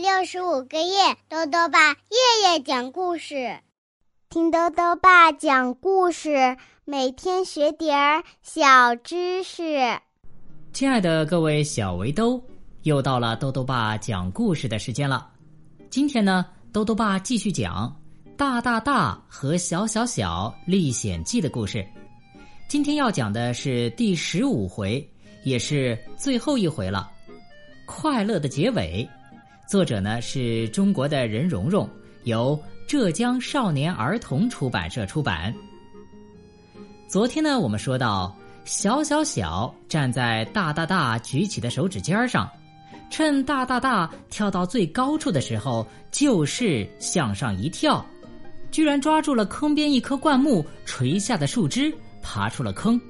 六十五个夜，豆豆爸夜夜讲故事，听豆豆爸讲故事，每天学点儿小知识。亲爱的各位小围兜，又到了豆豆爸讲故事的时间了。今天呢，豆豆爸继续讲《大大大和小小小历险记》的故事。今天要讲的是第十五回，也是最后一回了。快乐的结尾，作者呢是中国的任蓉蓉，由浙江少年儿童出版社出版。昨天呢，我们说到小小小站在大大大举起的手指尖上，趁大大大跳到最高处的时候，就是向上一跳，居然抓住了坑边一棵灌木垂下的树枝，爬出了坑。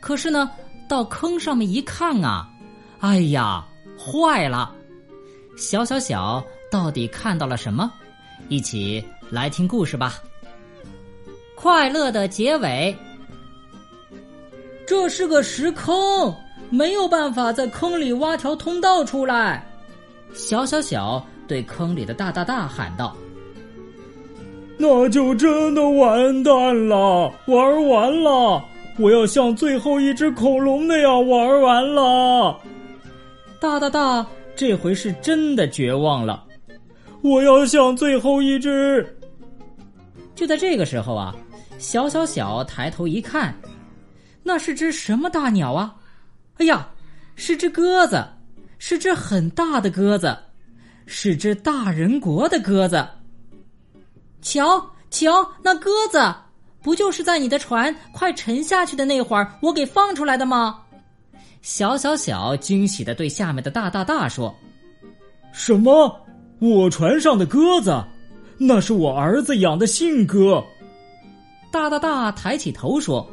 可是呢，到坑上面一看啊，哎呀！坏了，小小小到底看到了什么？一起来听故事吧。快乐的结尾。这是个石坑，没有办法在坑里挖条通道出来。小小小对坑里的大大大喊道：“那就真的完蛋了，玩完了！我要像最后一只恐龙那样玩完了。”大大大，这回是真的绝望了。我要像最后一只。就在这个时候啊，小小小抬头一看，那是只什么大鸟啊？哎呀，是只鸽子，是只很大的鸽子，是只大人国的鸽子。瞧瞧，那鸽子，不就是在你的船快沉下去的那会儿，我给放出来的吗？小小小惊喜的对下面的大大大说：“什么？我船上的鸽子？那是我儿子养的信鸽。”大大大抬起头说：“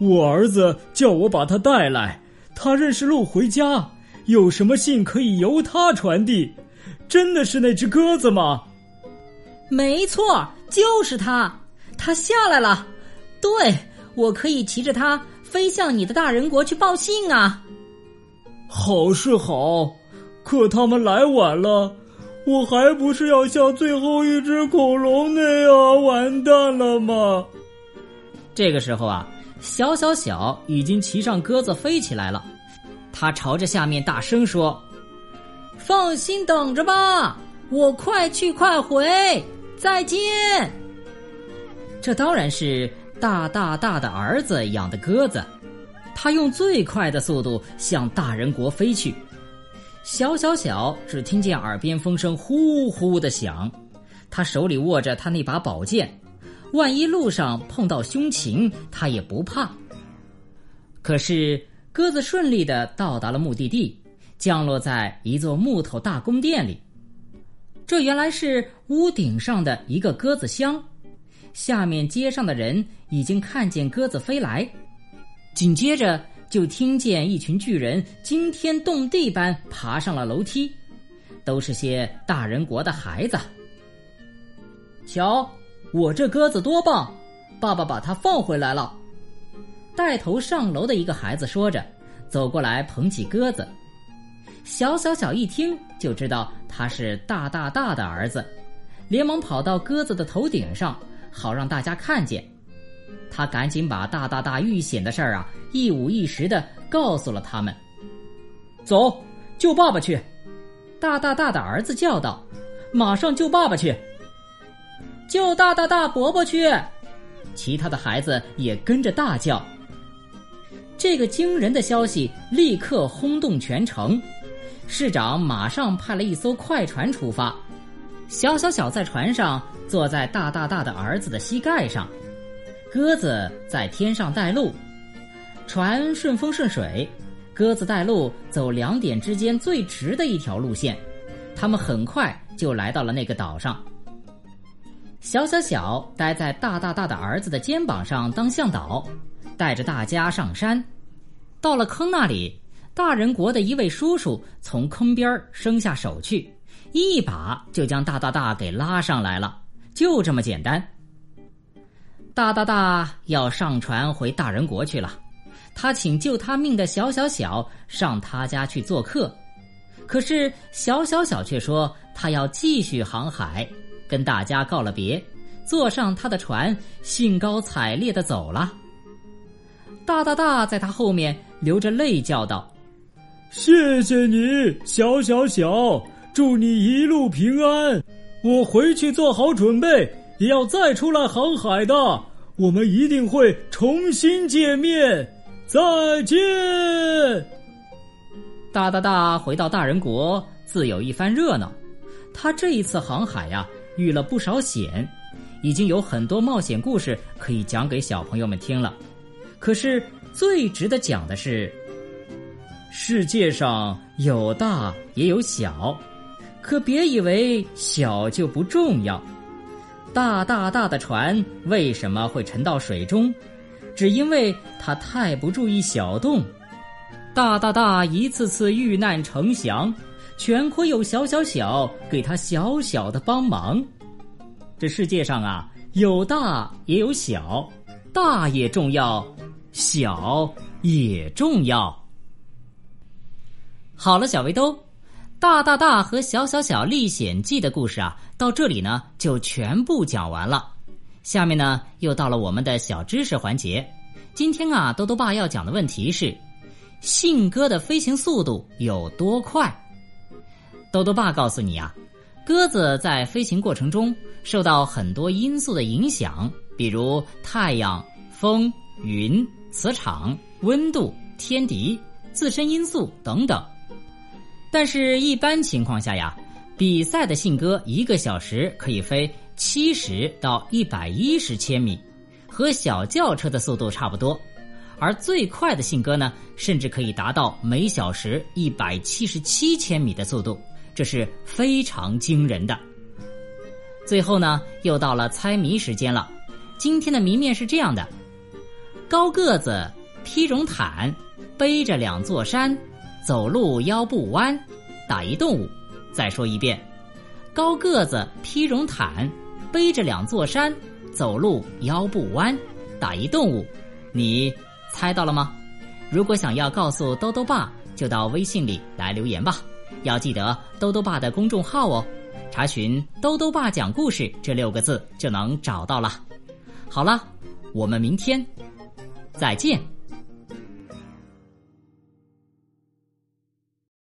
我儿子叫我把它带来，他认识路回家，有什么信可以由他传递？真的是那只鸽子吗？”“没错，就是他，他下来了。对，我可以骑着它。”飞向你的大人国去报信啊！好是好，可他们来晚了，我还不是要像最后一只恐龙那样完蛋了吗？这个时候啊，小小小已经骑上鸽子飞起来了，他朝着下面大声说：“放心等着吧，我快去快回，再见。”这当然是。大大大的儿子养的鸽子，他用最快的速度向大人国飞去。小小小只听见耳边风声呼呼的响，他手里握着他那把宝剑，万一路上碰到凶禽，他也不怕。可是鸽子顺利的到达了目的地，降落在一座木头大宫殿里。这原来是屋顶上的一个鸽子箱。下面街上的人已经看见鸽子飞来，紧接着就听见一群巨人惊天动地般爬上了楼梯，都是些大人国的孩子。瞧，我这鸽子多棒！爸爸把它放回来了。带头上楼的一个孩子说着，走过来捧起鸽子。小小小一听就知道他是大大大的儿子，连忙跑到鸽子的头顶上。好让大家看见，他赶紧把大大大遇险的事儿啊一五一十的告诉了他们。走，救爸爸去！大大大的儿子叫道：“马上救爸爸去！”救大大大伯伯去！其他的孩子也跟着大叫。这个惊人的消息立刻轰动全城，市长马上派了一艘快船出发。小小小在船上。坐在大大大的儿子的膝盖上，鸽子在天上带路，船顺风顺水，鸽子带路走两点之间最直的一条路线，他们很快就来到了那个岛上。小小小待在大大大的儿子的肩膀上当向导，带着大家上山，到了坑那里，大人国的一位叔叔从坑边伸下手去，一把就将大大大给拉上来了。就这么简单。大大大要上船回大人国去了，他请救他命的小小小上他家去做客。可是小小小却说他要继续航海，跟大家告了别，坐上他的船，兴高采烈的走了。大大大在他后面流着泪叫道：“谢谢你，小小小，祝你一路平安。我回去做好准备，也要再出来航海的。我们一定会重新见面。再见。”大大大回到大人国，自有一番热闹。他这一次航海呀，遇了不少险，已经有很多冒险故事可以讲给小朋友们听了。可是最值得讲的是，世界上有大也有小，可别以为小就不重要。大大大的船为什么会沉到水中？只因为它太不注意小洞。大大大一次次遇难成祥，全亏有小小小给他小小的帮忙。这世界上啊，有大也有小，大也重要，小也重要。好了，小围兜，大大大和小小小历险记的故事啊，到这里呢就全部讲完了。下面呢又到了我们的小知识环节。今天啊，兜兜爸要讲的问题是。信鸽的飞行速度有多快？豆豆爸告诉你啊，鸽子在飞行过程中受到很多因素的影响，比如太阳、风、云、磁场、温度、天敌、自身因素等等。但是，一般情况下呀，比赛的信鸽一个小时可以飞七十到一百一十千米，和小轿车的速度差不多。而最快的信鸽呢，甚至可以达到每小时一百七十七千米的速度，这是非常惊人的。最后呢，又到了猜谜时间了。今天的谜面是这样的：高个子披绒毯，背着两座山，走路腰不弯，打一动物。再说一遍：高个子披绒毯，背着两座山，走路腰不弯，打一动物。你。猜到了吗？如果想要告诉兜兜爸，就到微信里来留言吧。要记得兜兜爸的公众号哦，查询“兜兜爸讲故事”这六个字就能找到了。好了，我们明天再见。